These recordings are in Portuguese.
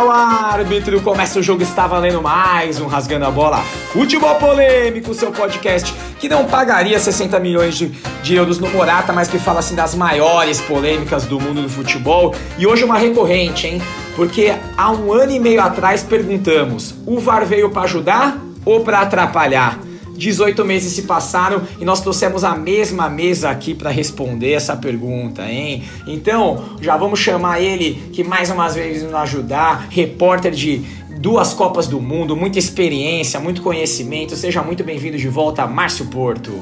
ao árbitro! Começa o jogo, está valendo mais um Rasgando a Bola Futebol Polêmico, seu podcast que não pagaria 60 milhões de, de, euros no Morata, mas que fala assim das maiores polêmicas do mundo do futebol. E hoje uma recorrente, hein? Porque há um ano e meio atrás perguntamos: o VAR veio para ajudar ou para atrapalhar? 18 meses se passaram e nós trouxemos a mesma mesa aqui para responder essa pergunta, hein? Então, já vamos chamar ele que mais umas vezes nos ajudar, repórter de duas Copas do Mundo, muita experiência, muito conhecimento. Seja muito bem-vindo de volta, Márcio Porto.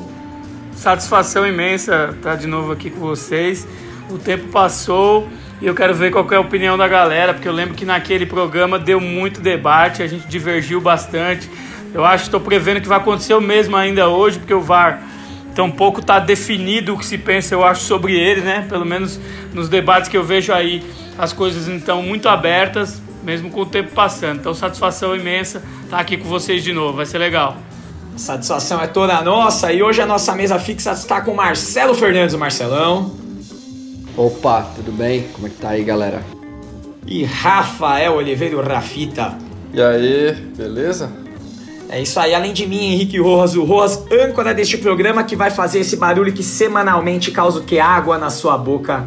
Satisfação imensa estar de novo aqui com vocês. O tempo passou e eu quero ver qual é a opinião da galera, porque eu lembro que naquele programa deu muito debate, a gente divergiu bastante. Eu acho que estou prevendo que vai acontecer o mesmo ainda hoje, porque o VAR tampouco está definido o que se pensa, eu acho, sobre ele, né? Pelo menos nos debates que eu vejo aí, as coisas estão muito abertas, mesmo com o tempo passando. Então, satisfação imensa estar aqui com vocês de novo, vai ser legal. Satisfação é toda nossa e hoje a nossa mesa fixa está com Marcelo Fernandes, o Marcelão. Opa, tudo bem? Como é que tá aí, galera? E Rafael Oliveira, o Rafita. E aí, beleza? É isso aí, além de mim, Henrique Rojas, o Rojas, âncora deste programa que vai fazer esse barulho que semanalmente causa o que? Água na sua boca.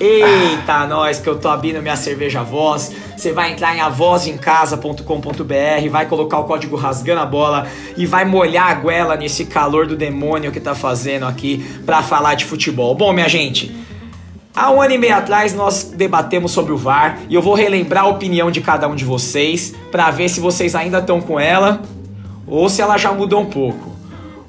Eita, ah. nós que eu tô abrindo minha cerveja voz. Você vai entrar em avozincasa.com.br, vai colocar o código rasgando a bola e vai molhar a goela nesse calor do demônio que tá fazendo aqui para falar de futebol. Bom, minha gente, Há um ano e meio atrás nós debatemos sobre o VAR e eu vou relembrar a opinião de cada um de vocês para ver se vocês ainda estão com ela ou se ela já mudou um pouco.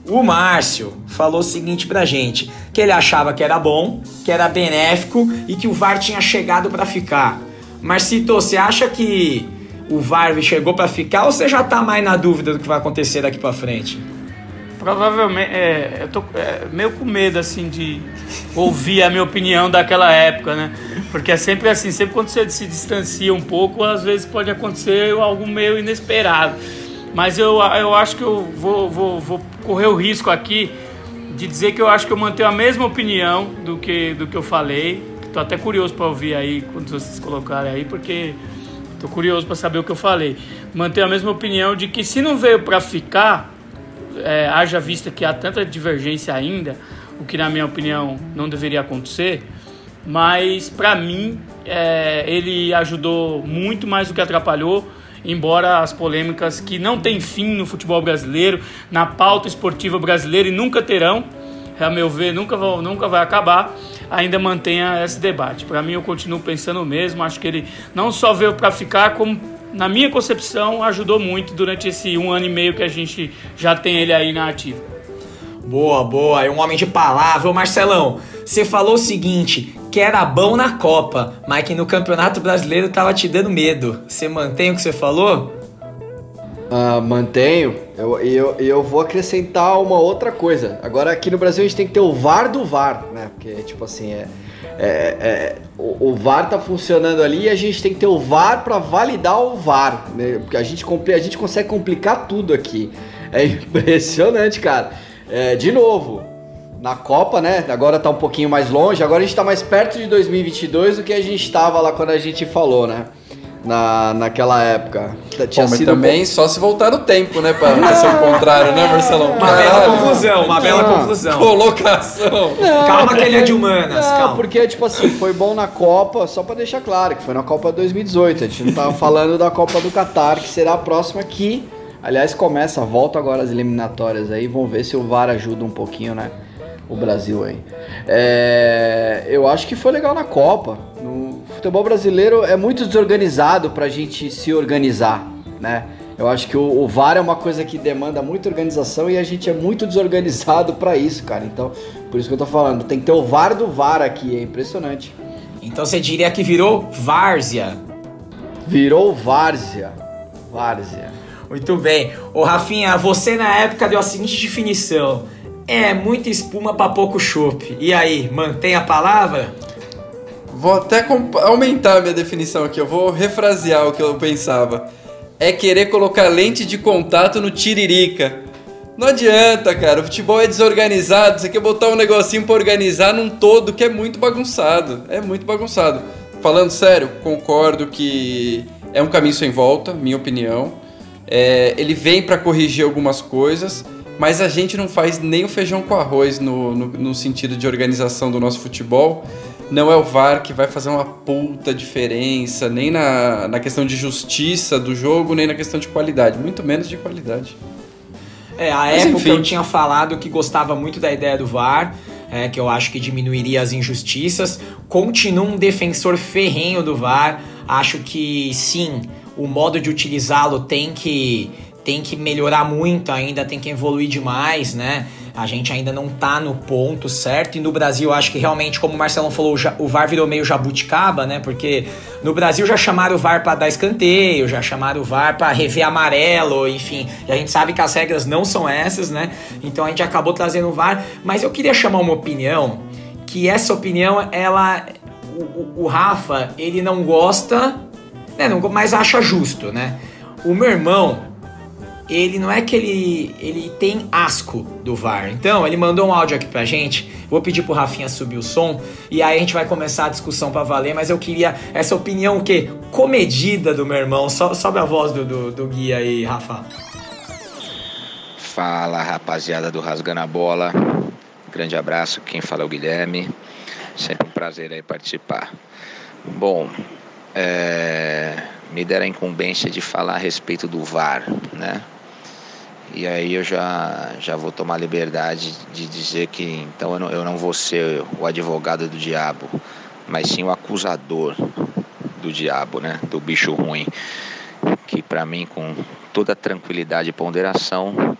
O Márcio falou o seguinte pra gente, que ele achava que era bom, que era benéfico e que o VAR tinha chegado para ficar. Marcito, você acha que o VAR chegou para ficar ou você já tá mais na dúvida do que vai acontecer daqui para frente? Provavelmente, é, eu tô é, meio com medo, assim, de ouvir a minha opinião daquela época, né? Porque é sempre assim, sempre quando você se distancia um pouco, às vezes pode acontecer algo meio inesperado. Mas eu, eu acho que eu vou, vou, vou correr o risco aqui de dizer que eu acho que eu mantenho a mesma opinião do que, do que eu falei. Tô até curioso para ouvir aí, quando vocês colocarem aí, porque tô curioso para saber o que eu falei. Mantenho a mesma opinião de que se não veio para ficar é, haja vista que há tanta divergência ainda, o que na minha opinião não deveria acontecer, mas para mim é, ele ajudou muito mais do que atrapalhou, embora as polêmicas que não têm fim no futebol brasileiro, na pauta esportiva brasileira e nunca terão, a meu ver, nunca, vão, nunca vai acabar, ainda mantenha esse debate. Para mim, eu continuo pensando o mesmo, acho que ele não só veio para ficar, como na minha concepção, ajudou muito durante esse um ano e meio que a gente já tem ele aí na ativa. Boa, boa. É um homem de palavra. Ô Marcelão, você falou o seguinte, que era bom na Copa, mas que no Campeonato Brasileiro tava te dando medo. Você mantém o que você falou? Uh, mantenho. Eu, eu, eu vou acrescentar uma outra coisa. Agora aqui no Brasil a gente tem que ter o VAR do VAR, né? Porque, tipo assim, é é, é, o, o, VAR tá funcionando ali e a gente tem que ter o VAR para validar o VAR, né? Porque a gente, a gente consegue complicar tudo aqui. É impressionante, cara. É, de novo, na Copa, né? Agora tá um pouquinho mais longe, agora a gente tá mais perto de 2022 do que a gente estava lá quando a gente falou, né? Na, naquela época. Tinha Bom, mas também bom. só se voltar no tempo, né? Pra, pra ser o contrário, né, Marcelão? Uma bela conclusão, uma bela conclusão. Colocação. Não, calma que ele é de humanas, não, calma. porque, tipo assim, foi bom na Copa, só pra deixar claro, que foi na Copa 2018. A gente não tava falando da Copa do Catar, que será a próxima que, aliás, começa, volta agora as eliminatórias aí, vamos ver se o VAR ajuda um pouquinho, né? O Brasil aí. É, eu acho que foi legal na Copa. Futebol brasileiro é muito desorganizado para a gente se organizar, né? Eu acho que o, o, VAR é uma coisa que demanda muita organização e a gente é muito desorganizado para isso, cara. Então, por isso que eu tô falando, tem que ter o VAR do VAR aqui, é impressionante. Então você diria que virou várzea? Virou várzea. Várzea. Muito bem. Ô Rafinha, você na época deu a seguinte definição: é muita espuma para pouco chope. E aí, mantém a palavra? Vou até aumentar minha definição aqui, eu vou refrasear o que eu pensava. É querer colocar lente de contato no tiririca. Não adianta, cara. O futebol é desorganizado. Você quer botar um negocinho pra organizar num todo que é muito bagunçado. É muito bagunçado. falando sério, concordo que é um caminho sem volta, minha opinião. É, ele vem para corrigir algumas coisas, mas a gente não faz nem o feijão com arroz no, no, no, sentido de organização do nosso futebol. Não é o VAR que vai fazer uma puta diferença, nem na, na questão de justiça do jogo, nem na questão de qualidade, muito menos de qualidade. É, a Mas, época enfim. eu tinha falado que gostava muito da ideia do VAR, é, que eu acho que diminuiria as injustiças. Continuo um defensor ferrenho do VAR. Acho que sim, o modo de utilizá-lo tem que tem que melhorar muito ainda, tem que evoluir demais, né? A gente ainda não tá no ponto certo. E no Brasil, acho que realmente, como o Marcelo falou, o VAR virou meio jabuticaba, né? Porque no Brasil já chamaram o VAR para dar escanteio, já chamaram o VAR para rever amarelo, enfim. E a gente sabe que as regras não são essas, né? Então a gente acabou trazendo o VAR. Mas eu queria chamar uma opinião, que essa opinião, ela. O, o Rafa, ele não gosta, né? Não, mas acha justo, né? O meu irmão, ele não é que ele, ele tem asco do VAR. Então, ele mandou um áudio aqui pra gente. Vou pedir pro Rafinha subir o som e aí a gente vai começar a discussão para valer, mas eu queria essa opinião o quê? Comedida do meu irmão. So, sobe a voz do, do, do guia aí, Rafa. Fala, rapaziada do Rasgando a Bola. Grande abraço, quem fala é o Guilherme. Sempre um prazer aí participar. Bom, é, me deram a incumbência de falar a respeito do VAR, né? E aí eu já, já vou tomar liberdade de dizer que então eu não, eu não vou ser o advogado do diabo, mas sim o acusador do diabo, né? Do bicho ruim. Que para mim, com toda tranquilidade e ponderação,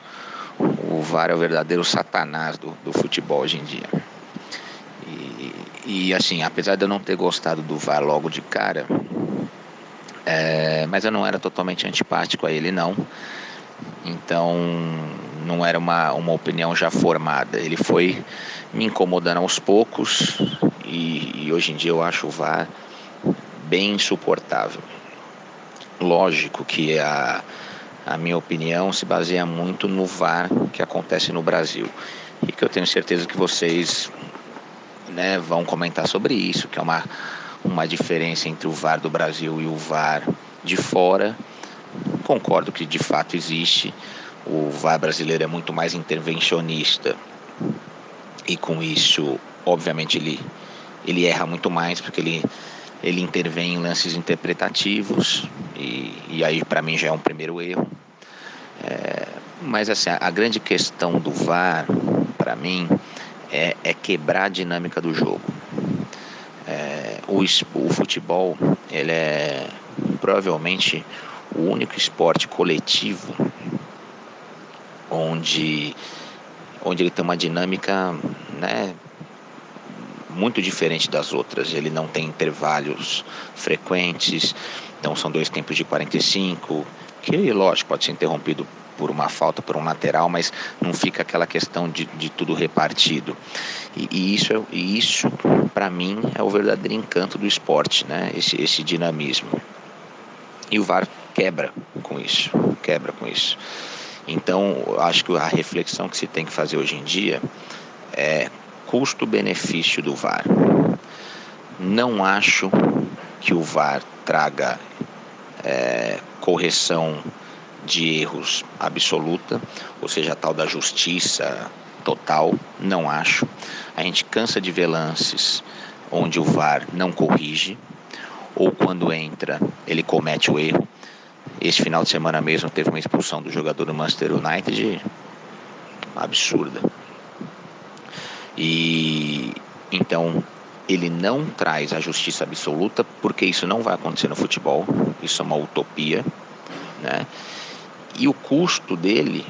o VAR é o verdadeiro satanás do, do futebol hoje em dia. E, e assim, apesar de eu não ter gostado do VAR logo de cara, é, mas eu não era totalmente antipático a ele não. Então não era uma, uma opinião já formada. Ele foi me incomodando aos poucos e, e hoje em dia eu acho o VAR bem insuportável. Lógico que a, a minha opinião se baseia muito no VAR que acontece no Brasil e que eu tenho certeza que vocês né, vão comentar sobre isso, que é uma, uma diferença entre o VAR do Brasil e o VAR de fora concordo que de fato existe. O VAR brasileiro é muito mais intervencionista e com isso, obviamente, ele, ele erra muito mais porque ele, ele intervém em lances interpretativos e, e aí para mim já é um primeiro erro. É, mas assim, a, a grande questão do VAR, para mim, é, é, quebrar a dinâmica do jogo. É, o, o futebol, ele é provavelmente o único esporte coletivo onde, onde ele tem uma dinâmica né, muito diferente das outras. Ele não tem intervalos frequentes, então são dois tempos de 45, que lógico pode ser interrompido por uma falta, por um lateral, mas não fica aquela questão de, de tudo repartido. E, e isso, e isso para mim, é o verdadeiro encanto do esporte, né? esse, esse dinamismo. E o VAR quebra com isso, quebra com isso. Então, acho que a reflexão que se tem que fazer hoje em dia é custo-benefício do VAR. Não acho que o VAR traga é, correção de erros absoluta, ou seja, a tal da justiça total, não acho. A gente cansa de ver lances onde o VAR não corrige, ou quando entra, ele comete o erro. Esse final de semana mesmo teve uma expulsão do jogador do Manchester United absurda. E então ele não traz a justiça absoluta, porque isso não vai acontecer no futebol, isso é uma utopia, né? E o custo dele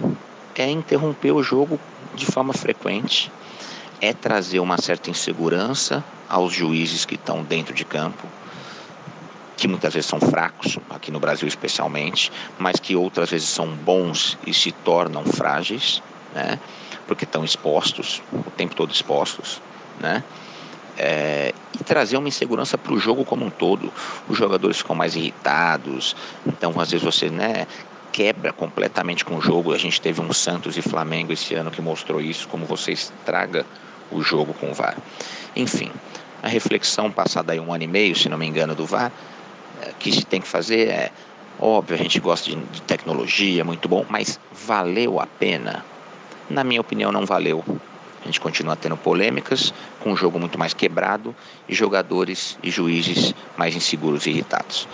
é interromper o jogo de forma frequente, é trazer uma certa insegurança aos juízes que estão dentro de campo, que muitas vezes são fracos, aqui no Brasil especialmente, mas que outras vezes são bons e se tornam frágeis, né? porque estão expostos, o tempo todo expostos, né? É, e trazer uma insegurança para o jogo como um todo. Os jogadores ficam mais irritados, então às vezes você né, quebra completamente com o jogo. A gente teve um Santos e Flamengo esse ano que mostrou isso, como você estraga o jogo com o VAR. Enfim, a reflexão passada aí um ano e meio, se não me engano, do VAR, que se tem que fazer é óbvio, a gente gosta de, de tecnologia, muito bom, mas valeu a pena? Na minha opinião, não valeu. A gente continua tendo polêmicas, com um jogo muito mais quebrado e jogadores e juízes mais inseguros e irritados.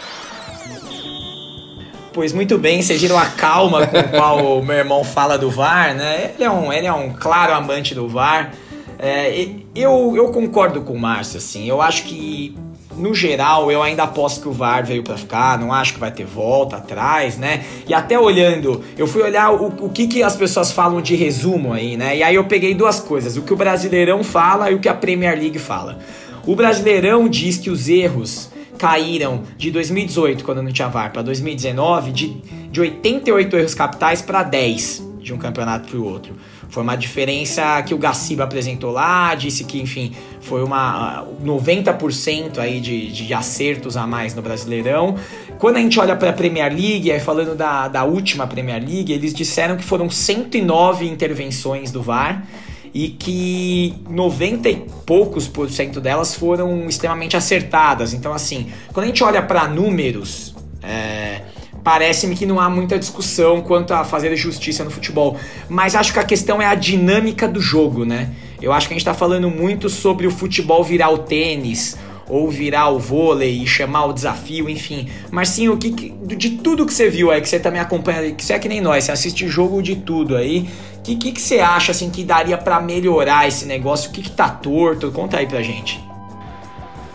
Pois muito bem, vocês viram a calma com a qual o meu irmão fala do VAR, né? Ele é um, ele é um claro amante do VAR. É, eu, eu concordo com o Márcio, assim. Eu acho que, no geral, eu ainda aposto que o VAR veio para ficar. Não acho que vai ter volta atrás, né? E até olhando, eu fui olhar o, o que, que as pessoas falam de resumo aí, né? E aí eu peguei duas coisas: o que o Brasileirão fala e o que a Premier League fala. O Brasileirão diz que os erros caíram de 2018, quando não tinha VAR, para 2019, de, de 88 erros capitais para 10 de um campeonato para o outro. Foi uma diferença que o Gaciba apresentou lá, disse que, enfim, foi uma 90% aí de, de acertos a mais no Brasileirão. Quando a gente olha para a Premier League, aí falando da, da última Premier League, eles disseram que foram 109 intervenções do VAR e que 90 e poucos por cento delas foram extremamente acertadas. Então, assim, quando a gente olha para números, é, parece-me que não há muita discussão quanto a fazer justiça no futebol. Mas acho que a questão é a dinâmica do jogo, né? Eu acho que a gente está falando muito sobre o futebol virar o tênis ou virar o vôlei e chamar o desafio, enfim. Mas sim, o que de tudo que você viu aí, que você também acompanha, que você é que nem nós, você assiste jogo de tudo aí. O que, que, que você acha assim que daria para melhorar esse negócio? O que, que tá torto? Conta aí pra gente.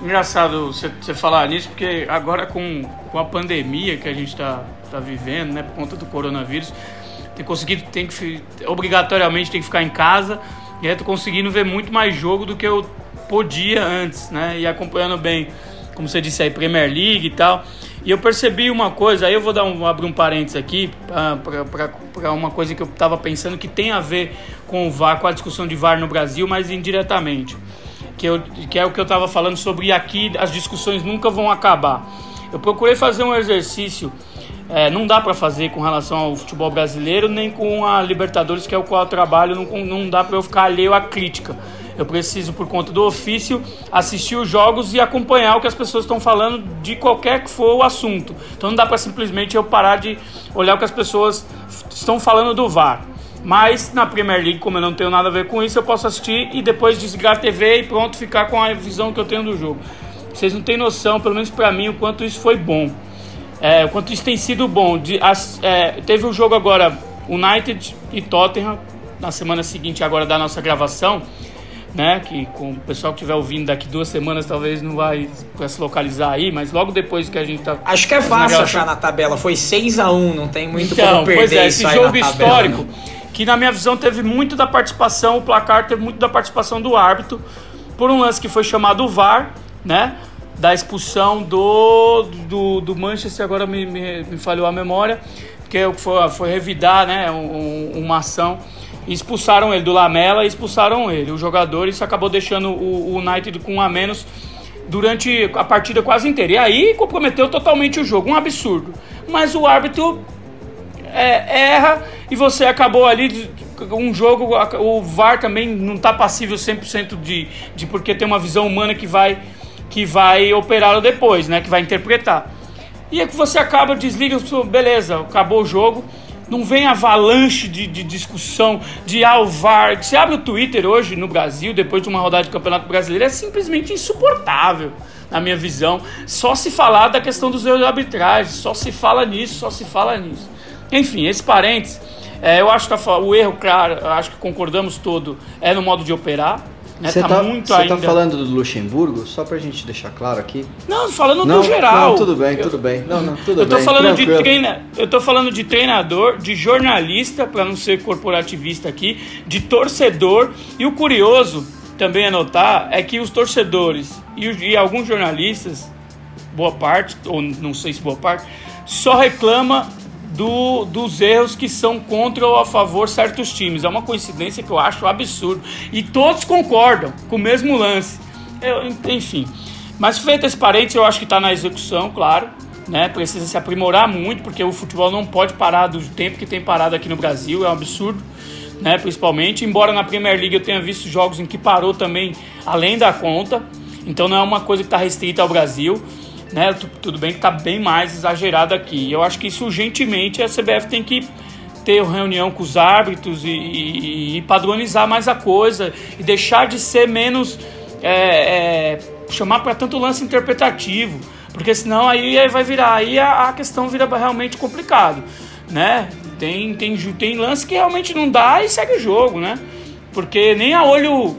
Engraçado você, falar nisso, porque agora com, com a pandemia que a gente está tá vivendo, né, por conta do coronavírus, tem conseguido, tem que obrigatoriamente tem que ficar em casa, e aí tô conseguindo ver muito mais jogo do que eu podia antes, né? E acompanhando bem, como você disse aí, Premier League e tal. E eu percebi uma coisa, aí eu vou dar um, abrir um parênteses aqui para uma coisa que eu estava pensando que tem a ver com o VAR, com a discussão de VAR no Brasil, mas indiretamente. Que, eu, que é o que eu estava falando sobre aqui as discussões nunca vão acabar. Eu procurei fazer um exercício, é, não dá para fazer com relação ao futebol brasileiro, nem com a Libertadores, que é o qual eu trabalho, não, não dá para eu ficar alheio à crítica eu preciso, por conta do ofício, assistir os jogos e acompanhar o que as pessoas estão falando de qualquer que for o assunto. Então não dá para simplesmente eu parar de olhar o que as pessoas estão falando do VAR. Mas na Premier League, como eu não tenho nada a ver com isso, eu posso assistir e depois desligar a TV e pronto, ficar com a visão que eu tenho do jogo. Vocês não têm noção, pelo menos para mim, o quanto isso foi bom. É, o quanto isso tem sido bom. De, as, é, teve um jogo agora, United e Tottenham, na semana seguinte agora da nossa gravação né? Que com o pessoal que estiver ouvindo daqui duas semanas talvez não vai se localizar aí, mas logo depois que a gente tá. Acho que é fácil achar na tabela. Foi 6 a 1 não tem muito então, como perder pois é, esse jogo histórico, tabela, que na minha visão teve muito da participação, o placar teve muito da participação do árbitro, por um lance que foi chamado VAR, né? Da expulsão do, do, do Manchester, agora me, me, me falhou a memória, que foi, foi revidar né, um, uma ação expulsaram ele do Lamela e expulsaram ele. O jogador, isso acabou deixando o, o United com um a menos durante a partida quase inteira. E aí comprometeu totalmente o jogo, um absurdo. Mas o árbitro é, erra e você acabou ali um jogo, o VAR também não está passível 100% de, de porque tem uma visão humana que vai que vai operá-lo depois, né, que vai interpretar. E é que você acaba, desliga, beleza, acabou o jogo não vem avalanche de, de discussão de alvar. Você abre o Twitter hoje no Brasil, depois de uma rodada de campeonato brasileiro, é simplesmente insuportável, na minha visão. Só se falar da questão dos erros de arbitragem, só se fala nisso, só se fala nisso. Enfim, esse parênteses, é, eu acho que o erro, claro, acho que concordamos todo, é no modo de operar. Você né? tá, tá, muito ainda... tá falando do Luxemburgo? Só pra gente deixar claro aqui. Não, falando não, no geral. Não, tudo bem, tudo bem. Não, não, tudo eu tô bem. Falando de treina, eu tô falando de treinador, de jornalista, para não ser corporativista aqui, de torcedor. E o curioso também anotar é que os torcedores e, e alguns jornalistas, boa parte, ou não sei se boa parte, só reclama do, dos erros que são contra ou a favor certos times. É uma coincidência que eu acho absurdo. E todos concordam com o mesmo lance. Eu, enfim. Mas feito esse parênteses, eu acho que está na execução, claro. Né? Precisa se aprimorar muito, porque o futebol não pode parar do tempo que tem parado aqui no Brasil. É um absurdo. Né, principalmente, embora na Premier League eu tenha visto jogos em que parou também além da conta. Então não é uma coisa que está restrita ao Brasil. Né? Tudo bem que está bem mais exagerado aqui. Eu acho que isso urgentemente a CBF tem que ter reunião com os árbitros e, e, e padronizar mais a coisa e deixar de ser menos é, é, chamar para tanto lance interpretativo, porque senão aí vai virar aí a, a questão vira realmente complicado, né? Tem, tem, tem lance que realmente não dá e segue o jogo, né? Porque nem a olho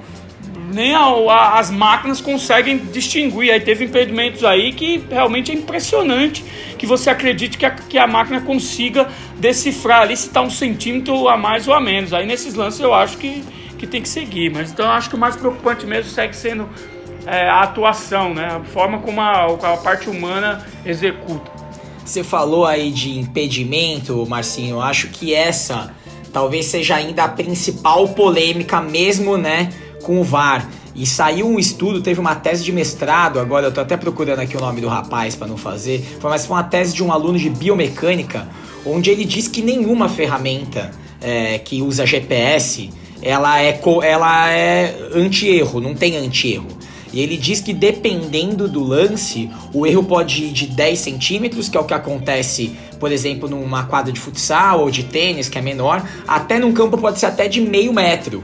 nem a, a, as máquinas conseguem distinguir. Aí teve impedimentos aí que realmente é impressionante que você acredite que a, que a máquina consiga decifrar ali se está um centímetro a mais ou a menos. Aí nesses lances eu acho que, que tem que seguir. Mas então eu acho que o mais preocupante mesmo segue sendo é, a atuação, né? A forma como a, a parte humana executa. Você falou aí de impedimento, Marcinho. Eu acho que essa talvez seja ainda a principal polêmica mesmo, né? Com o VAR. E saiu um estudo, teve uma tese de mestrado, agora eu tô até procurando aqui o nome do rapaz para não fazer, mas foi uma tese de um aluno de biomecânica, onde ele diz que nenhuma ferramenta é, que usa GPS, ela é, ela é anti-erro, não tem anti-erro. E ele diz que dependendo do lance, o erro pode ir de 10 centímetros, que é o que acontece, por exemplo, numa quadra de futsal ou de tênis, que é menor, até num campo pode ser até de meio metro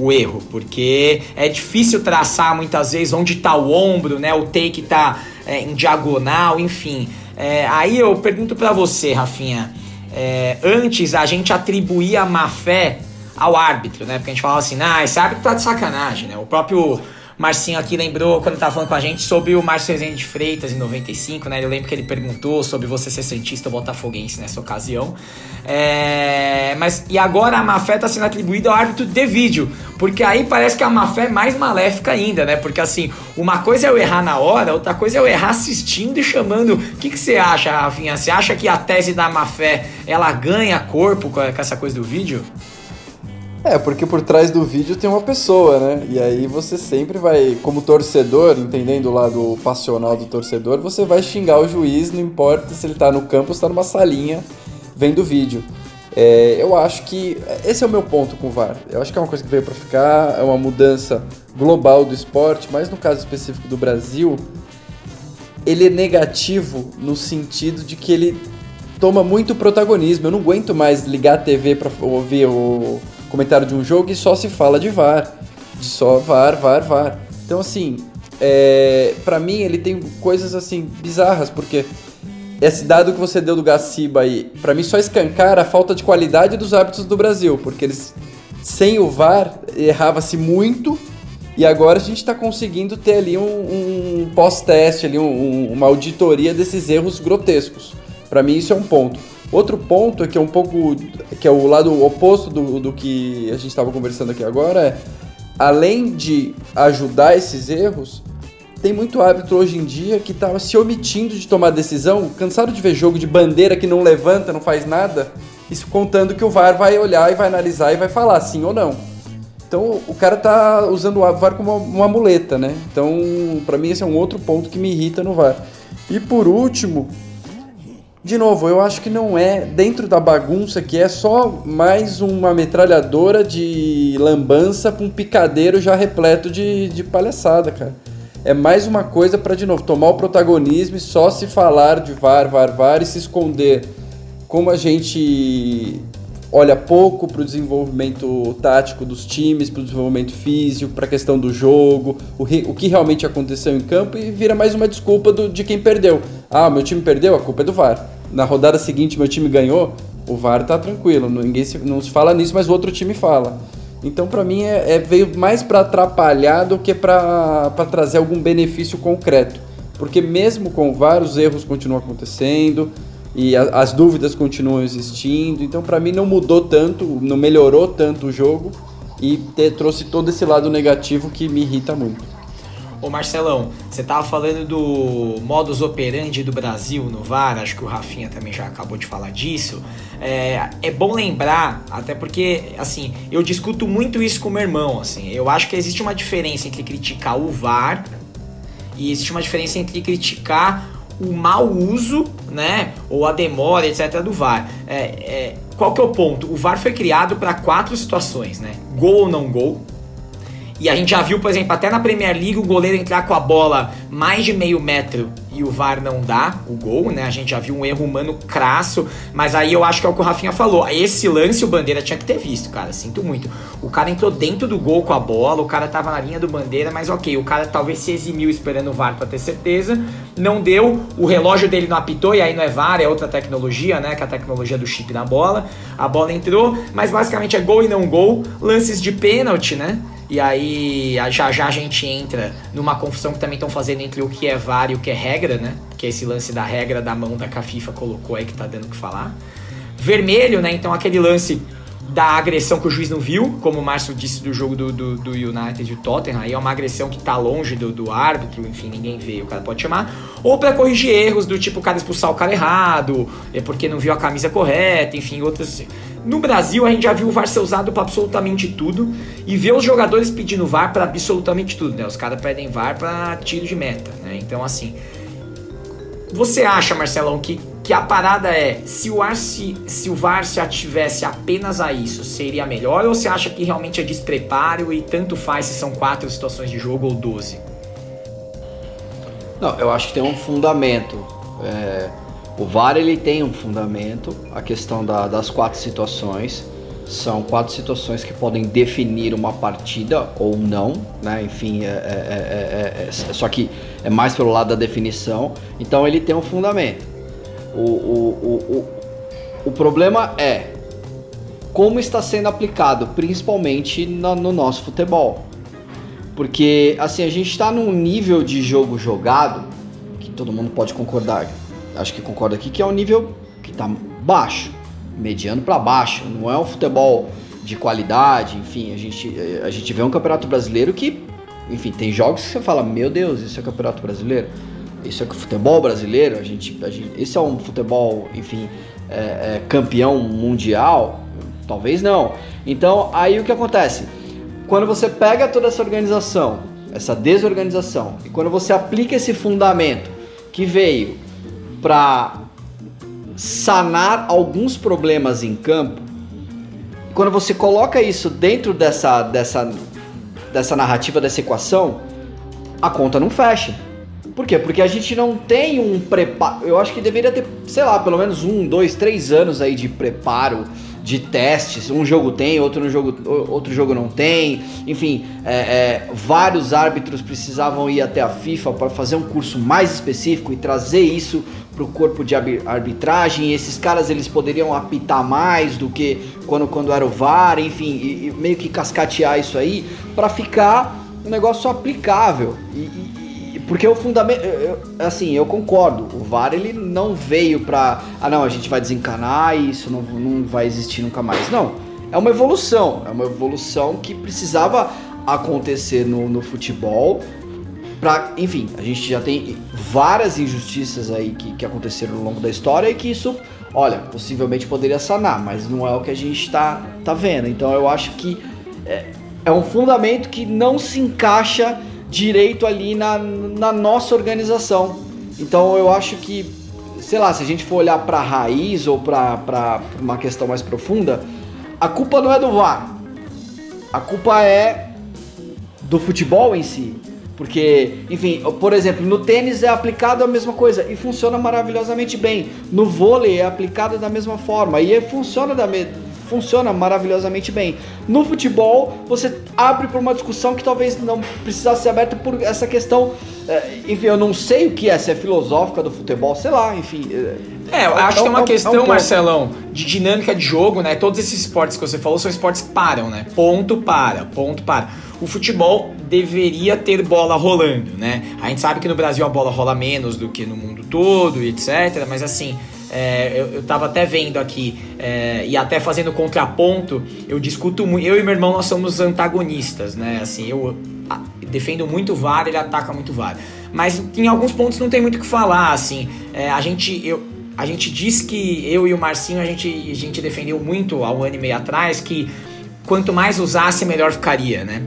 o erro, porque é difícil traçar muitas vezes onde está o ombro, né? O take está é, em diagonal, enfim. É, aí eu pergunto para você, Rafinha, é, antes a gente atribuía má fé ao árbitro, né? Porque a gente falava assim, ah, esse árbitro tá de sacanagem, né? O próprio Marcinho aqui lembrou, quando tava falando com a gente, sobre o Márcio Rezende de Freitas em 95, né? Eu lembro que ele perguntou sobre você ser Santista ou Botafoguense nessa ocasião. É... Mas, e agora a má-fé tá sendo atribuída ao árbitro de vídeo, porque aí parece que a má-fé é mais maléfica ainda, né? Porque assim, uma coisa é eu errar na hora, outra coisa é eu errar assistindo e chamando. O que, que você acha, Rafinha? Você acha que a tese da má-fé, ela ganha corpo com essa coisa do vídeo? É, porque por trás do vídeo tem uma pessoa, né? E aí você sempre vai, como torcedor, entendendo o lado passional do torcedor, você vai xingar o juiz, não importa se ele tá no campo ou se tá numa salinha vendo o vídeo. É, eu acho que esse é o meu ponto com o VAR. Eu acho que é uma coisa que veio para ficar, é uma mudança global do esporte, mas no caso específico do Brasil, ele é negativo no sentido de que ele toma muito protagonismo. Eu não aguento mais ligar a TV para ouvir o comentário de um jogo e só se fala de VAR. De só VAR, VAR, VAR. Então, assim, é, para mim ele tem coisas assim bizarras, porque esse dado que você deu do Gaciba aí, para mim só escancara a falta de qualidade dos hábitos do Brasil, porque eles sem o VAR errava-se muito e agora a gente está conseguindo ter ali um, um pós-teste, ali um, uma auditoria desses erros grotescos. Para mim isso é um ponto. Outro ponto que é um pouco que é o lado oposto do, do que a gente estava conversando aqui agora é além de ajudar esses erros, tem muito árbitro hoje em dia que está se omitindo de tomar decisão, cansado de ver jogo de bandeira que não levanta, não faz nada, isso contando que o VAR vai olhar e vai analisar e vai falar sim ou não. Então o cara tá usando o VAR como uma muleta, né? Então, para mim esse é um outro ponto que me irrita no VAR. E por último, de novo, eu acho que não é dentro da bagunça que é só mais uma metralhadora de lambança com um picadeiro já repleto de, de palhaçada, cara. É mais uma coisa para de novo tomar o protagonismo e só se falar de VAR, VAR, VAR e se esconder. Como a gente olha pouco para o desenvolvimento tático dos times, para o desenvolvimento físico, para a questão do jogo, o, o, que realmente aconteceu em campo e vira mais uma desculpa do, de quem perdeu. Ah, meu time perdeu, a culpa é do VAR. Na rodada seguinte, meu time ganhou, o VAR tá tranquilo, ninguém se, não se fala nisso, mas o outro time fala. Então, para mim, é, é, veio mais para atrapalhar do que para trazer algum benefício concreto. Porque mesmo com VAR, os erros continuam acontecendo, e a, as dúvidas continuam existindo. Então, para mim, não mudou tanto, não melhorou tanto o jogo e te, trouxe todo esse lado negativo que me irrita muito. Ô Marcelão, você tava falando do modus operandi do Brasil no VAR, acho que o Rafinha também já acabou de falar disso. É, é bom lembrar, até porque, assim, eu discuto muito isso com meu irmão, assim, eu acho que existe uma diferença entre criticar o VAR e existe uma diferença entre criticar o mau uso, né, ou a demora, etc, do VAR. É, é, qual que é o ponto? O VAR foi criado para quatro situações, né? Gol ou não gol, E a gente já viu, por exemplo, até na Premier League o goleiro entrar com a bola mais de meio metro e o VAR não dá o gol, né? A gente já viu um erro humano crasso, mas aí eu acho que é o que o Rafinha falou. Esse lance o Bandeira tinha que ter visto, cara. Sinto muito. O cara entrou dentro do gol com a bola, o cara tava na linha do Bandeira, mas ok, o cara talvez se eximiu esperando o VAR pra ter certeza. Não deu, o relógio dele não apitou, e aí não é VAR, é outra tecnologia, né? Que é a tecnologia do chip na bola. A bola entrou, mas basicamente é gol e não gol. Lances de pênalti, né? E aí já já a gente entra numa confusão que também estão fazendo entre o que é VAR e o que é regra, né? Que é esse lance da regra da mão da que a FIFA colocou aí que tá dando o que falar. Vermelho, né? Então aquele lance da agressão que o juiz não viu, como o Márcio disse do jogo do, do, do United e o Tottenham, aí é uma agressão que tá longe do, do árbitro, enfim, ninguém vê, o cara pode chamar. Ou para corrigir erros do tipo o cara expulsar o cara errado, é porque não viu a camisa correta, enfim, outras. No Brasil, a gente já viu o VAR ser usado para absolutamente tudo e vê os jogadores pedindo VAR para absolutamente tudo, né? Os caras pedem VAR para tiro de meta, né? Então, assim. Você acha, Marcelão, que que a parada é, se o, Ar se, se o VAR se ativesse apenas a isso, seria melhor? Ou você acha que realmente é despreparo e tanto faz se são quatro situações de jogo ou doze? Não, eu acho que tem um fundamento. É, o VAR ele tem um fundamento, a questão da, das quatro situações. São quatro situações que podem definir uma partida ou não, né? Enfim, é, é, é, só que é mais pelo lado da definição. Então ele tem um fundamento. O, o, o, o, problema é como está sendo aplicado, principalmente no, no nosso futebol. Porque assim, a gente está num nível de jogo jogado que todo mundo pode concordar. Acho que concorda aqui que é um nível que está baixo, mediano para baixo. Não é um futebol de qualidade, enfim, a gente, a gente vê um campeonato brasileiro que, enfim, tem jogos que você fala, meu Deus, isso é campeonato brasileiro. Isso é futebol brasileiro, a gente, a gente, esse é um futebol, enfim, é, é, campeão mundial? Talvez não. Então, aí o que acontece? Quando você pega toda essa organização, essa desorganização, e quando você aplica esse fundamento que veio para sanar alguns problemas em campo, quando você coloca isso dentro dessa, dessa, dessa narrativa, dessa equação, a conta não fecha. Por quê? Porque a gente não tem um preparo. Eu acho que deveria ter, sei lá, pelo menos um, dois, três anos aí de preparo, de testes. Um jogo tem, outro, no jogo, outro jogo não tem. Enfim, é, é, vários árbitros precisavam ir até a FIFA para fazer um curso mais específico e trazer isso para o corpo de arbitragem. Esses caras eles poderiam apitar mais do que quando, quando era o VAR, enfim, e, e meio que cascatear isso aí para ficar um negócio aplicável. E, porque o fundamento, assim, eu concordo. O VAR ele não veio pra, ah não, a gente vai desencanar isso não, não vai existir nunca mais. Não, é uma evolução, é uma evolução que precisava acontecer no, no futebol. Pra, enfim, a gente já tem várias injustiças aí que, que aconteceram ao longo da história e que isso, olha, possivelmente poderia sanar, mas não é o que a gente está tá vendo. Então eu acho que é, é um fundamento que não se encaixa direito ali na, na nossa organização. Então eu acho que, sei lá, se a gente for olhar para a raiz ou para uma questão mais profunda, a culpa não é do VAR. A culpa é do futebol em si. Porque, enfim, por exemplo, no tênis é aplicado a mesma coisa e funciona maravilhosamente bem. No vôlei é aplicado da mesma forma e funciona da mesma funciona maravilhosamente bem. No futebol, você abre para uma discussão que talvez não precisasse ser aberta por essa questão. É, enfim, eu não sei o que é, se é filosófica do futebol, sei lá, enfim. É, eu acho é, que é uma é questão, é um Marcelão, de dinâmica de jogo, né? Todos esses esportes que você falou são esportes que param, né? Ponto para, ponto para. O futebol deveria ter bola rolando, né? A gente sabe que no Brasil a bola rola menos do que no mundo todo, etc. Mas assim, é, eu, eu tava até vendo aqui, é, e até fazendo contraponto, eu discuto muito. Eu e meu irmão, nós somos antagonistas, né? Assim, eu defendo muito o VAR, ele ataca muito o VAR. Mas em alguns pontos não tem muito o que falar, assim. É, a gente. Eu, a gente diz que eu e o Marcinho a gente, a gente defendeu muito há um ano e meio atrás que quanto mais usasse, melhor ficaria, né?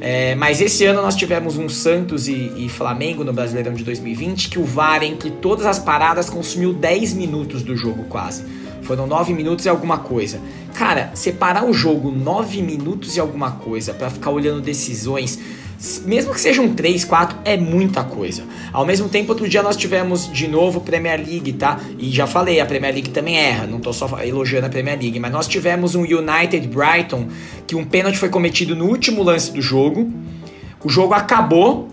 É, mas esse ano nós tivemos um Santos e, e, Flamengo no Brasileirão de 2020 que o VAR, entre todas as paradas, consumiu 10 minutos do jogo quase. Foram 9 minutos e alguma coisa. Cara, separar o jogo 9 minutos e alguma coisa para ficar olhando decisões mesmo que sejam 3, 4, é muita coisa. Ao mesmo tempo, outro dia nós tivemos de novo Premier League, tá? E já falei, a Premier League também erra, não tô só elogiando a Premier League, mas nós tivemos um United Brighton que um pênalti foi cometido no último lance do jogo. O jogo acabou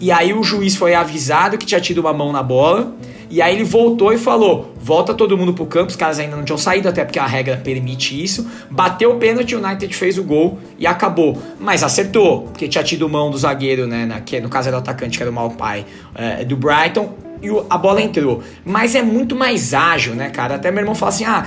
e aí o juiz foi avisado que tinha tido uma mão na bola. E aí ele voltou e falou: volta todo mundo pro campo, os caras ainda não tinham saído, até porque a regra permite isso. Bateu o pênalti, o United fez o gol e acabou. Mas acertou, porque tinha tido mão do zagueiro, né? Que no caso era o atacante, que era o Malpai, é, do Brighton. E a bola entrou. Mas é muito mais ágil, né, cara? Até meu irmão fala assim: ah,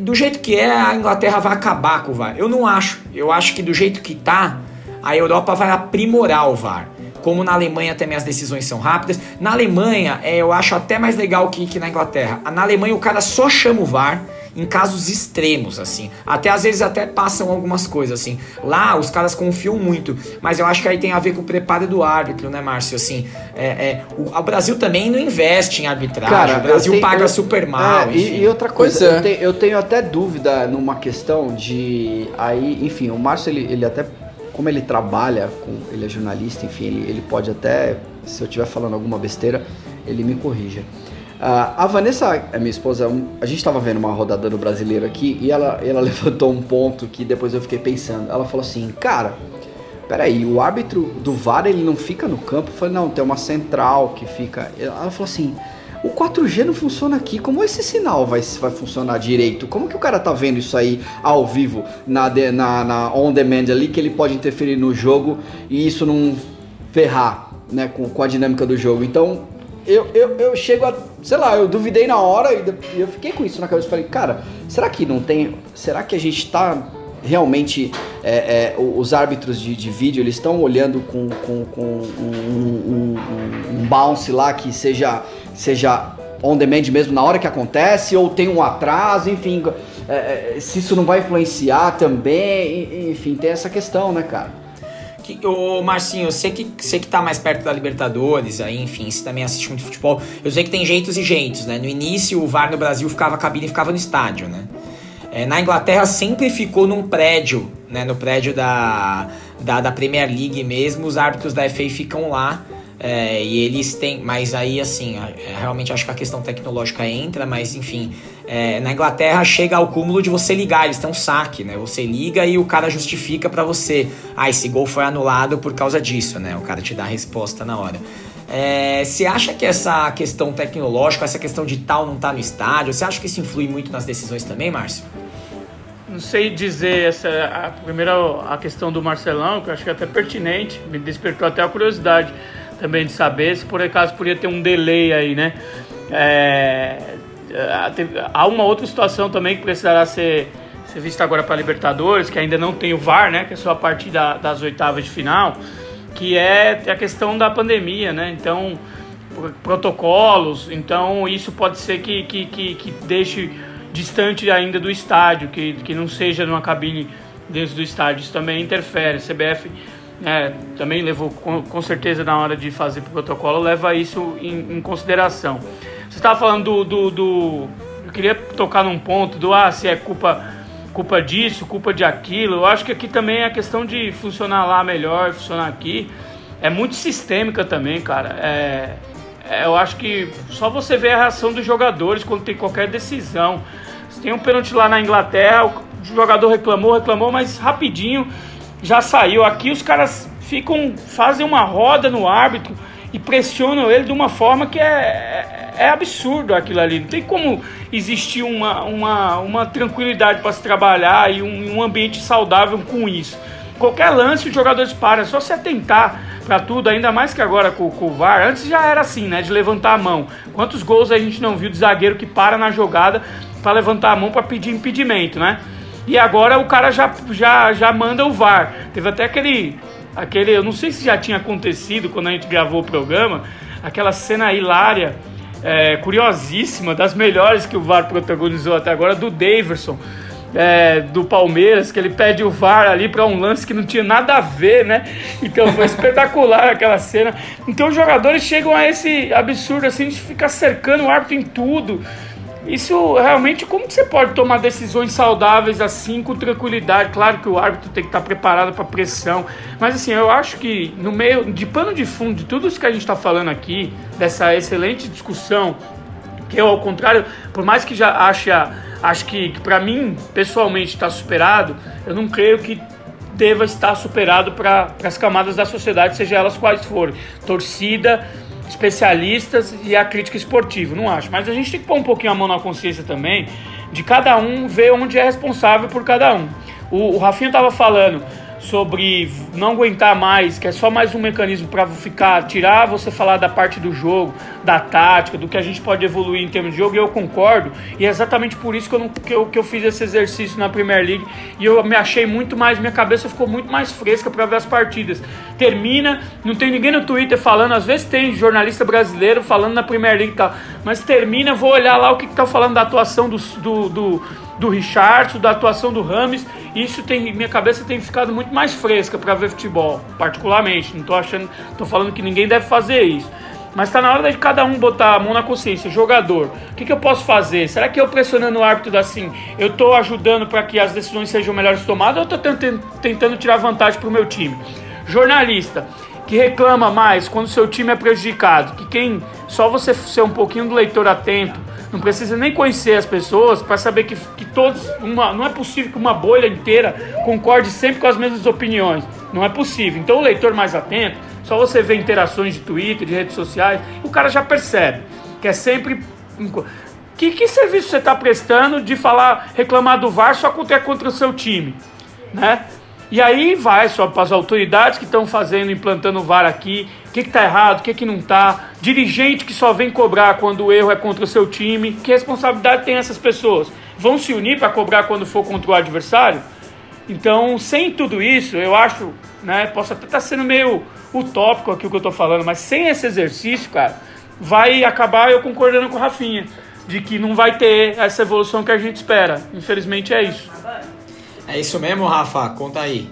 do jeito que é, a Inglaterra vai acabar com o VAR. Eu não acho. Eu acho que do jeito que tá, a Europa vai aprimorar o VAR como na Alemanha também as decisões são rápidas. Na Alemanha, é, eu acho até mais legal que, que na Inglaterra. Na Alemanha, o cara só chama o VAR em casos extremos, assim. Até às vezes até passam algumas coisas, assim. Lá os caras confiam muito, mas eu acho que aí tem a ver com o preparo do árbitro, né, Márcio? Assim, é, é o, o, Brasil também não investe em arbitragem. Cara, o Brasil tenho, paga eu, super mal. É, e, e, outra coisa, eu, é. tenho, eu tenho até dúvida numa questão de. Aí, enfim, o Márcio ele, ele até como ele trabalha com, ele é jornalista, enfim, ele, ele pode até, se eu estiver falando alguma besteira, ele me corrija. Uh, a Vanessa, minha esposa, a gente estava vendo uma rodada no brasileiro aqui e ela, ela levantou um ponto que depois eu fiquei pensando. Ela falou assim, cara, peraí, o árbitro do VAR ele não fica no campo? Eu falei, não, tem uma central que fica. Ela falou assim, o 4G não funciona aqui. Como esse sinal vai, vai funcionar direito? Como que o cara tá vendo isso aí ao vivo, na, na, na on demand ali, que ele pode interferir no jogo e isso não ferrar né, com, com a dinâmica do jogo? Então, eu, eu, eu chego a. Sei lá, eu duvidei na hora e eu fiquei com isso na cabeça. Falei, cara, será que não tem. Será que a gente tá realmente é, é, os árbitros de, de, vídeo eles estão olhando com, com, com um, um, um, bounce lá que seja seja on demand mesmo na hora que acontece, ou tem um atraso, enfim, é, é se isso não vai influenciar também, enfim, tem essa questão, né, cara? Que, ô Marcinho, você que, você que tá mais perto da Libertadores, aí, enfim, você também assiste muito futebol, eu sei que tem jeitos e jeitos, né? No início, o VAR no Brasil ficava a cabine ficava no estádio, né? É, na Inglaterra sempre ficou num prédio, né? No prédio da, da, da Premier League mesmo, os árbitros da FA ficam lá é, e eles têm, mas aí assim, é, realmente acho que a questão tecnológica entra, mas enfim, é, na Inglaterra chega ao cúmulo de você ligar, eles têm um saque, né? Você liga e o cara justifica para você, ah, esse gol foi anulado por causa disso, né? O cara te dá a resposta na hora. É, você acha que essa questão tecnológica, essa questão de tal não tá no estádio, você acha que isso influi muito nas decisões também, Márcio? Não sei dizer essa a primeira a questão do Marcelão, que eu acho que é até pertinente, me despertou até a curiosidade também de saber se por acaso podia ter um delay aí, né? É, há uma outra situação também que precisará ser, ser vista agora para a Libertadores, que ainda não tem o VAR, né? Que é só a partir da, das oitavas de final, que é a questão da pandemia, né? Então, protocolos, então isso pode ser que, que, que, que deixe distante ainda do estádio, que, que não seja numa cabine dentro do estádio. Isso também interfere. CBF é, também levou com, com, certeza na hora de fazer o protocolo, leva isso em, em consideração. Você estava falando do, do, do, Eu queria tocar num ponto do ah, se é culpa, culpa disso, culpa de aquilo. Eu acho que aqui também é a questão de funcionar lá melhor, funcionar aqui. É muito sistêmica também, cara. É, é, eu acho que só você vê a reação dos jogadores quando tem qualquer decisão. Se tem um pênalti lá na Inglaterra, o jogador reclamou, reclamou, mas rapidinho já saiu. Aqui os caras ficam, fazem uma roda no árbitro e pressionam ele de uma forma que é, é, é absurdo aquilo ali. Não tem como existir uma, uma, uma tranquilidade para se trabalhar e um, um, ambiente saudável com isso. Qualquer lance os jogadores param, é só se atentar para tudo, ainda mais que agora com, com, o VAR. Antes já era assim, né? De levantar a mão. Quantos gols a gente não viu de zagueiro que para na jogada para levantar a mão para pedir impedimento, né? E agora o cara já, já, já manda o VAR. Teve até aquele, aquele. Eu não sei se já tinha acontecido quando a gente gravou o programa, aquela cena hilária, é, curiosíssima, das melhores que o VAR protagonizou até agora, do Daverson. É, do Palmeiras, que ele pede o VAR ali para um lance que não tinha nada a ver, né? Então foi espetacular aquela cena. Então os jogadores chegam a esse absurdo assim de ficar cercando o árbitro em tudo isso realmente, como você pode tomar decisões saudáveis assim, com tranquilidade? Claro que o árbitro tem que estar preparado para pressão, mas assim, eu acho que no meio, de pano de fundo de tudo isso que a gente está falando aqui, dessa excelente discussão, que eu, ao contrário, por mais que já ache, acho que, que para mim, pessoalmente, está superado, eu não creio que deva estar superado para as camadas da sociedade, seja elas quais forem. Torcida, especialistas e a crítica esportiva, não acho. Mas a gente tem que pôr um pouquinho a mão na consciência também de cada um ver onde é responsável por cada um. O, o Rafinha estava falando sobre não aguentar mais, que é só mais um mecanismo para ficar, tirar você falar da parte do jogo, da tática, do que a gente pode evoluir em termos de jogo, e eu concordo, e é exatamente por isso que eu, não, que eu, que eu fiz esse exercício na Premier League, e eu me achei muito mais, minha cabeça ficou muito mais fresca para ver as partidas. Termina, não tem ninguém no Twitter falando, às vezes tem jornalista brasileiro falando na Premier League e tal, mas termina, vou olhar lá o que, que tá falando da atuação do, do, do do Richardson, da atuação do Rames. Isso tem minha cabeça tem ficado muito mais fresca para ver futebol, particularmente. Não tô achando, tô falando que ninguém deve fazer isso. Mas está na hora de cada um botar a mão na consciência. Jogador, o que, que eu posso fazer? Será que eu pressionando o árbitro assim, eu estou ajudando para que as decisões sejam melhores tomadas ou estou tentando tirar vantagem para o meu time? Jornalista, que reclama mais quando seu time é prejudicado, que quem só você ser um pouquinho do leitor atento, não precisa nem conhecer as pessoas para saber que, que todos. Uma, não é possível que uma bolha inteira concorde sempre com as mesmas opiniões. Não é possível. Então o leitor mais atento, só você vê interações de Twitter, de redes sociais, o cara já percebe que é sempre. Que, que serviço você está prestando de falar, reclamar do VAR só contra, contra o seu time? Né? E aí vai só para as autoridades que estão fazendo, implantando o VAR aqui, o que está errado, o que, que não está, dirigente que só vem cobrar quando o erro é contra o seu time, que responsabilidade tem essas pessoas? Vão se unir para cobrar quando for contra o adversário? Então, sem tudo isso, eu acho, né, posso até estar tá sendo meio utópico aqui o que eu estou falando, mas sem esse exercício, cara, vai acabar eu concordando com o Rafinha, de que não vai ter essa evolução que a gente espera. Infelizmente é isso. É isso mesmo, Rafa? Conta aí.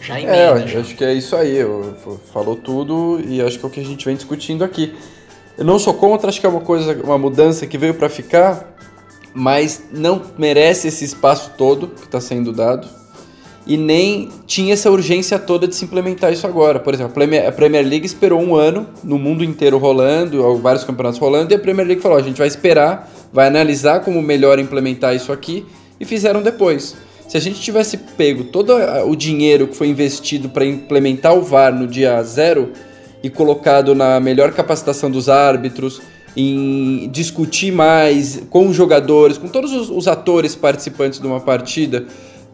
Já emenda. É, já. acho que é isso aí. Eu, falou tudo e acho que é o que a gente vem discutindo aqui. Eu não sou contra, acho que é uma coisa, uma mudança que veio para ficar, mas não merece esse espaço todo que está sendo dado e nem tinha essa urgência toda de se implementar isso agora. Por exemplo, a Premier League esperou um ano, no mundo inteiro rolando, vários campeonatos rolando, e a Premier League falou: a gente vai esperar, vai analisar como melhor implementar isso aqui, e fizeram depois. Se a gente tivesse pego todo o dinheiro que foi investido para implementar o VAR no dia zero e colocado na melhor capacitação dos árbitros, em discutir mais com os jogadores, com todos os, os atores participantes de uma partida,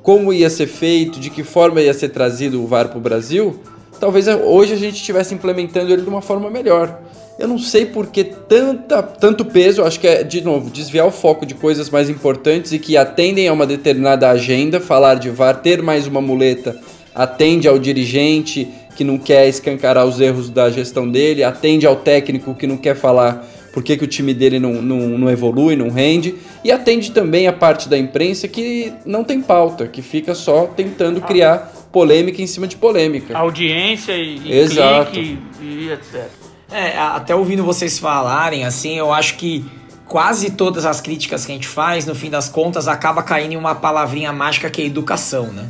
como ia ser feito, de que forma ia ser trazido o VAR para o Brasil, talvez hoje a gente estivesse implementando ele de uma forma melhor. Eu não sei por que tanta, tanto peso, acho que é, de novo, desviar o foco de coisas mais importantes e que atendem a uma determinada agenda. Falar de VAR, ter mais uma muleta, atende ao dirigente que não quer escancarar os erros da gestão dele, atende ao técnico que não quer falar por que, que o time dele não, não, não evolui, não rende, e atende também a parte da imprensa que não tem pauta, que fica só tentando criar polêmica em cima de polêmica. Audiência e, e Exato. clique e, e etc. É, até ouvindo vocês falarem, assim, eu acho que quase todas as críticas que a gente faz, no fim das contas, acaba caindo em uma palavrinha mágica que é educação, né?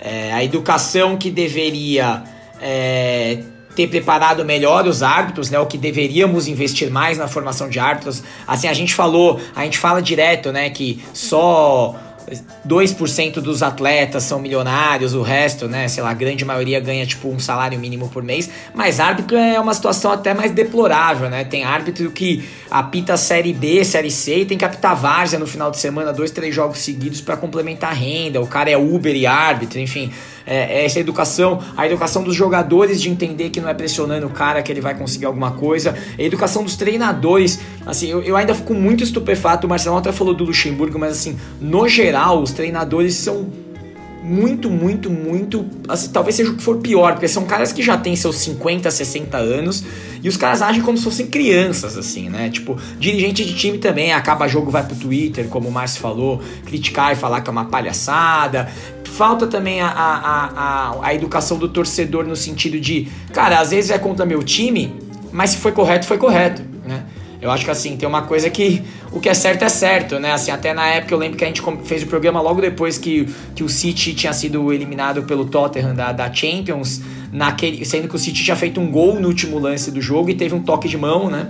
É, a educação que deveria é, ter preparado melhor os árbitros, né? O que deveríamos investir mais na formação de árbitros. Assim, a gente falou, a gente fala direto, né? Que só 2% dos atletas são milionários, o resto, né, sei lá, a grande maioria ganha tipo um salário mínimo por mês, mas árbitro é uma situação até mais deplorável, né? Tem árbitro que apita série B, série C e tem que apitar várzea no final de semana, dois, três jogos seguidos para complementar a renda. O cara é Uber e árbitro, enfim é, é essa educação, a educação dos jogadores de entender que não é pressionando o cara que ele vai conseguir alguma coisa, a educação dos treinadores, assim, eu, eu ainda fico muito estupefato, o Marcelo até falou do Luxemburgo, mas assim, no geral, os treinadores são muito, muito, muito. Assim, talvez seja o que for pior, porque são caras que já têm seus 50, 60 anos e os caras agem como se fossem crianças, assim, né? Tipo, dirigente de time também, acaba jogo, vai pro Twitter, como o Márcio falou, criticar e falar que é uma palhaçada. Falta também a, a, a, a educação do torcedor no sentido de, cara, às vezes é contra meu time, mas se foi correto, foi correto, né? Eu acho que assim, tem uma coisa que o que é certo é certo, né? Assim, até na época eu lembro que a gente fez o programa logo depois que, que o City tinha sido eliminado pelo Tottenham da, da Champions, naquele, sendo que o City tinha feito um gol no último lance do jogo e teve um toque de mão, né?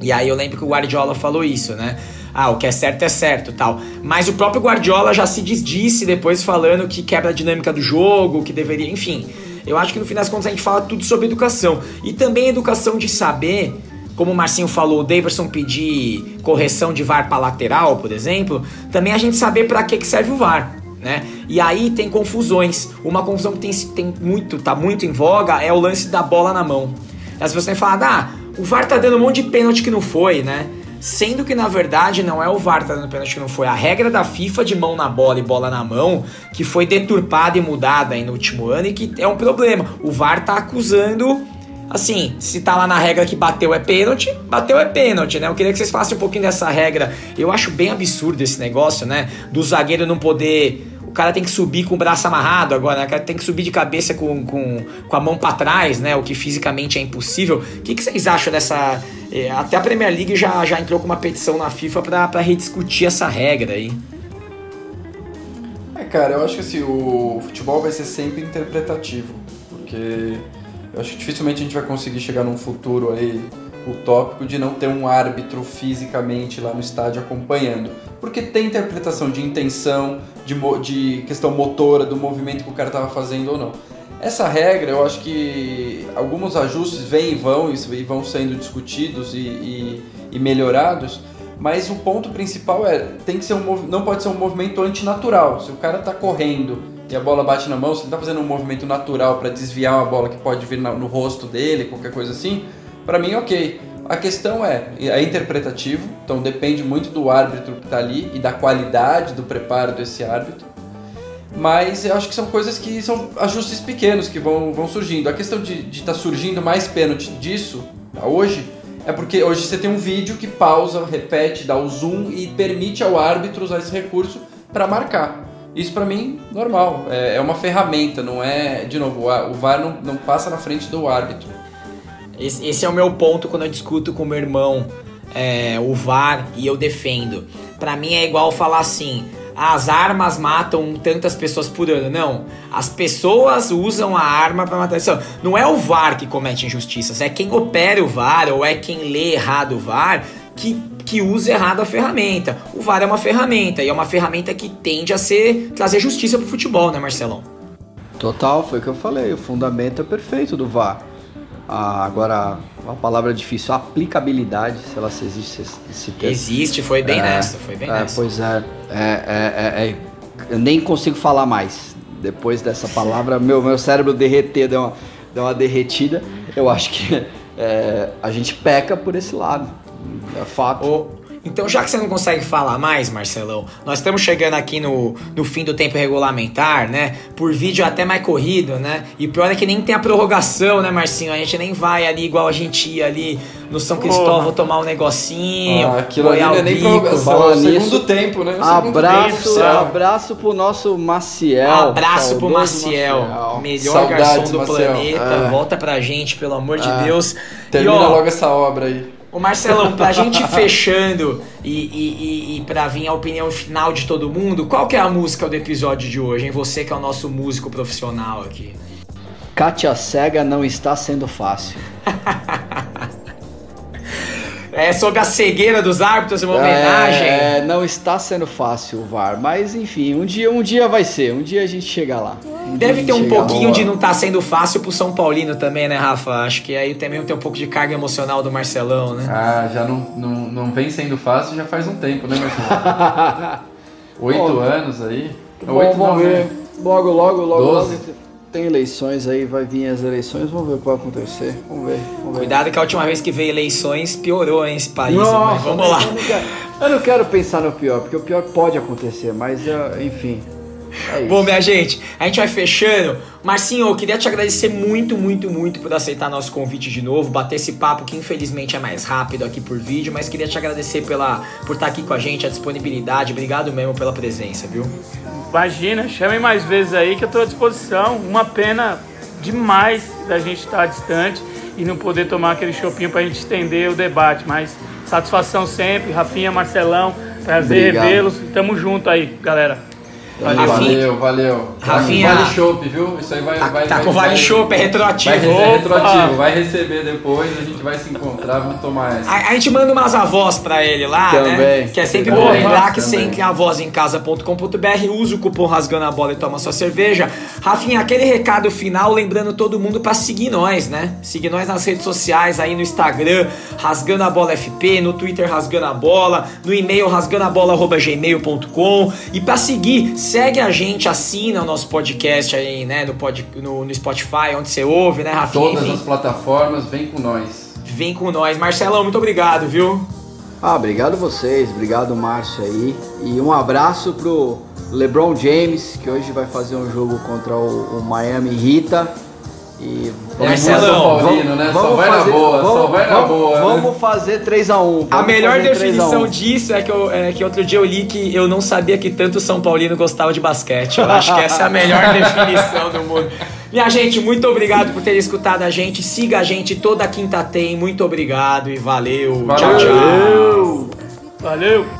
E aí eu lembro que o Guardiola falou isso, né? Ah, o que é certo é certo, tal. Mas o próprio Guardiola já se desdisse depois falando que quebra a dinâmica do jogo, que deveria, enfim. Eu acho que no fim das contas a gente fala tudo sobre educação. E também educação de saber como o Marcinho falou, o Daverson pedir correção de VAR para lateral, por exemplo, também a gente saber para que, que serve o VAR. Né? E aí tem confusões. Uma confusão que tem, tem muito, tá muito em voga é o lance da bola na mão. As pessoas falado, ah, o VAR tá dando um monte de pênalti que não foi, né? Sendo que na verdade não é o VAR tá dando pênalti que não foi, a regra da FIFA de mão na bola e bola na mão, que foi deturpada e mudada aí no último ano e que é um problema. O VAR tá acusando assim, se tá lá na regra que bateu é pênalti, bateu é pênalti, né? Eu queria que vocês falassem um pouquinho dessa regra. Eu acho bem absurdo esse negócio, né? Do zagueiro não poder. O cara tem que subir com o braço amarrado agora, né? O cara tem que subir de cabeça com, com, com a mão para trás, né? O que fisicamente é impossível. O que, que vocês acham dessa. É, até a Premier League já, já entrou com uma petição na FIFA para rediscutir essa regra aí. É, cara, eu acho que assim, o futebol vai ser sempre interpretativo. Porque eu acho que dificilmente a gente vai conseguir chegar num futuro aí utópico de não ter um árbitro fisicamente lá no estádio acompanhando. Porque tem interpretação de intenção, de, de questão motora, do movimento que o cara estava fazendo ou não. Essa regra, eu acho que alguns ajustes vêm e vão e vão sendo discutidos e, e, e melhorados, mas o ponto principal é tem que ser um não pode ser um movimento antinatural. Se o cara está correndo e a bola bate na mão, se ele está fazendo um movimento natural para desviar uma bola que pode vir no rosto dele, qualquer coisa assim, para mim, ok. A questão é, é interpretativo, então depende muito do árbitro que está ali e da qualidade do preparo desse árbitro. Mas eu acho que são coisas que são ajustes pequenos que vão, vão surgindo. A questão de estar tá surgindo mais pênalti disso hoje é porque hoje você tem um vídeo que pausa, repete, dá o zoom e permite ao árbitro usar esse recurso para marcar. Isso para mim, normal. É, é, uma ferramenta, não é. De novo, o VAR não, não passa na frente do árbitro. Esse, esse, é o meu ponto quando eu discuto com meu irmão é, o VAR e eu defendo. Para mim é igual falar assim: as armas matam tantas pessoas por ano. Não. As pessoas usam a arma para matar. Não é o VAR que comete injustiças, é quem opera o VAR ou é quem lê errado o VAR que, que usa errado a ferramenta. O VAR é uma ferramenta e é uma ferramenta que tende a ser trazer justiça pro futebol, né, Marcelão? Total, foi o que eu falei. O fundamento é perfeito do VAR. Ah, agora, a palavra difícil, a aplicabilidade, sei lá se existe esse termo. Existe, foi bem é, nessa, foi bem é, nessa. Pois é, é, é, é, eu nem consigo falar mais. Depois dessa palavra, meu, meu cérebro derreter, deu uma, deu uma derretida. Eu acho que é, a gente peca por esse lado. É fato. O, então, já que você não consegue falar mais, Marcelão, nós estamos chegando aqui no, no fim do tempo regulamentar, né? Por vídeo até mais corrido, né? E o pior é que nem tem a prorrogação, né, Marcinho? A gente nem vai ali igual a gente ia ali no São Cristóvão tomar um negocinho. Ah, aquilo ali não é nem prorrogação, é segundo tempo, né? O abraço, tempo, abraço pro nosso Maciel. Abraço pro Maciel, Maciel. melhor Saudades, garçom do Maciel. planeta. É. Volta pra gente, pelo amor de é. Deus. Termina e, ó, logo essa obra aí. Ô Marcelão, pra gente fechando e, e, e, e pra vir a opinião final de todo mundo, qual que é a música do episódio de hoje, hein? Você que é o nosso músico profissional aqui. Kátia Cega não está sendo fácil. é, sobre a cegueira dos árbitros, uma homenagem. É, não está sendo fácil o VAR, mas enfim, um dia, um dia vai ser, um dia a gente chega lá. Um Deve ter um pouquinho de não estar tá sendo fácil pro São Paulino também, né, Rafa? Acho que aí também tem um pouco de carga emocional do Marcelão, né? Ah, já não, não, não vem sendo fácil já faz um tempo, né, Marcelão? Oito anos aí. Bom, Oito, vamos não, ver. Né? Logo, logo, logo, logo tem eleições aí, vai vir as eleições, vamos ver o que vai acontecer. Vamos ver. Vamos ver. Cuidado que a última vez que veio eleições piorou hein, esse país. Nossa, vamos lá. Eu não, quero, eu não, quero, pensar no pior, porque o pior pode acontecer, mas enfim. É Bom, minha gente, a gente vai fechando. Marcinho, eu queria te agradecer muito, muito, muito por aceitar nosso convite de novo, bater esse papo que infelizmente é mais rápido aqui por vídeo, mas queria te agradecer pela, por estar aqui com a gente, a disponibilidade. Obrigado mesmo pela presença, viu? Imagina, chamem mais vezes aí que eu estou à disposição. Uma pena demais da gente estar distante e não poder tomar aquele chopinho para a gente estender o debate, mas Satisfação sempre, Rafinha, Marcelão, prazer revê-los. Tamo junto aí, galera. Valeu, valeu, valeu. Rafinha- Vale Chopp, viu? Isso aí vai. Tá, vai, tá vai- com Vale vai- Chopp, é Vai retroativo. receber Opa! retroativo, vai receber depois, a gente vai se encontrar, vamos tomar essa. A, a gente manda umas avós pra ele lá, Também. né? Que é sempre bom lembrar que em avosemcasa.com.br, usa o cupom Rasgando a Bola e toma sua cerveja. Rafinha, aquele recado final, lembrando todo mundo pra seguir nós, né? Seguir nós nas redes sociais, aí no Instagram, Rasgando a Bola FP, no Twitter Rasgando a Bola, no e-mail rasgandoabola.gmail.com e pra seguir, segue a gente, assina o nosso podcast aí, né? No, pod, no, no Spotify, onde você ouve, né, Rafinha? Todas Enfim, as plataformas, vem com nós. vem com nós. Marcelão, muito obrigado, viu? Ah, obrigado vocês, obrigado Márcio aí. E um abraço pro LeBron James, que hoje vai fazer um jogo contra o, o Miami Heat. E É Marcelão, muito São Paulino, né? Só vai na boa, só vai na vamos, boa. né? Vamos fazer 3x1. A melhor definição disso é que, eu, é que outro dia eu li que eu não sabia que tanto o São Paulino gostava de basquete. Eu acho que essa é a melhor definição do mundo. Minha gente, muito obrigado por ter escutado a gente. Siga a gente toda quinta tem. Muito obrigado e valeu. Tchau, Valeu. tchau. Valeu!